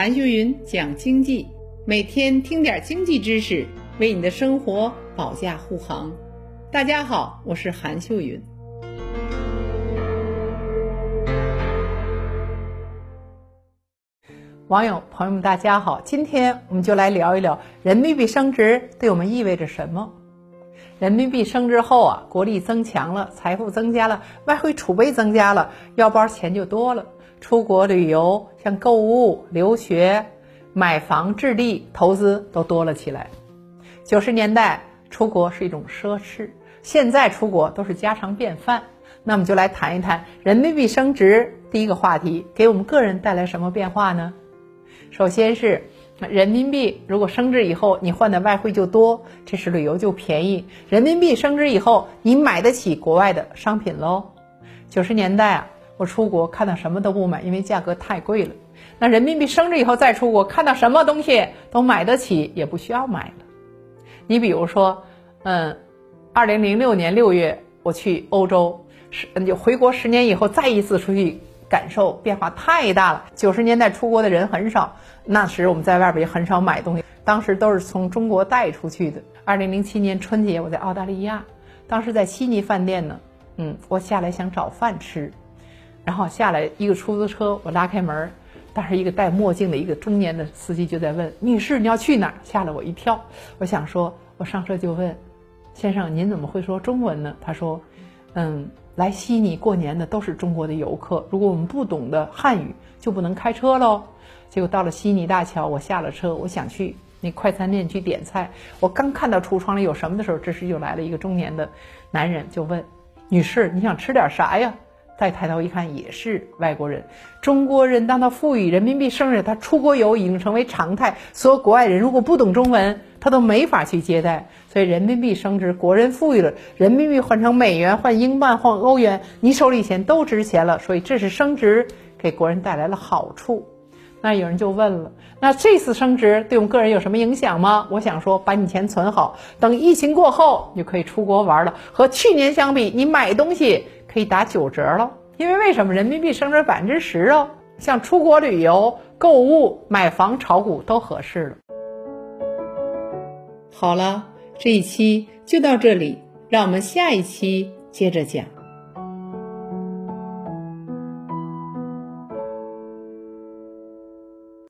韩秀云讲经济，每天听点经济知识，为你的生活保驾护航。大家好，我是韩秀云。网友朋友们，大家好，今天我们就来聊一聊人民币升值对我们意味着什么。人民币升值后啊，国力增强了，财富增加了，外汇储备增加了，腰包钱就多了。出国旅游、像购物、留学、买房、置地、投资都多了起来。九十年代出国是一种奢侈，现在出国都是家常便饭。那我们就来谈一谈人民币升值。第一个话题，给我们个人带来什么变化呢？首先是人民币如果升值以后，你换的外汇就多，这是旅游就便宜。人民币升值以后，你买得起国外的商品喽。九十年代啊。我出国看到什么都不买，因为价格太贵了。那人民币升值以后再出国，看到什么东西都买得起，也不需要买了。你比如说，嗯，二零零六年六月我去欧洲，十就回国十年以后再一次出去感受，变化太大了。九十年代出国的人很少，那时我们在外边也很少买东西，当时都是从中国带出去的。二零零七年春节我在澳大利亚，当时在悉尼饭店呢，嗯，我下来想找饭吃。然后下来一个出租车，我拉开门，当时一个戴墨镜的一个中年的司机就在问：“女士，你要去哪儿？”吓了我一跳。我想说，我上车就问：“先生，您怎么会说中文呢？”他说：“嗯，来悉尼过年的都是中国的游客，如果我们不懂得汉语，就不能开车喽。”结果到了悉尼大桥，我下了车，我想去那快餐店去点菜。我刚看到橱窗里有什么的时候，这时又来了一个中年的男人，就问：“女士，你想吃点啥呀？”再抬头一看，也是外国人。中国人当他富裕，人民币升值，他出国游已经成为常态。所有国外人如果不懂中文，他都没法去接待。所以人民币升值，国人富裕了，人民币换成美元、换英镑、换欧元，你手里钱都值钱了。所以这是升值给国人带来了好处。那有人就问了，那这次升值对我们个人有什么影响吗？我想说，把你钱存好，等疫情过后，你就可以出国玩了。和去年相比，你买东西可以打九折了。因为为什么人民币升值百分之十哦？像出国旅游、购物、买房、炒股都合适了。好了，这一期就到这里，让我们下一期接着讲。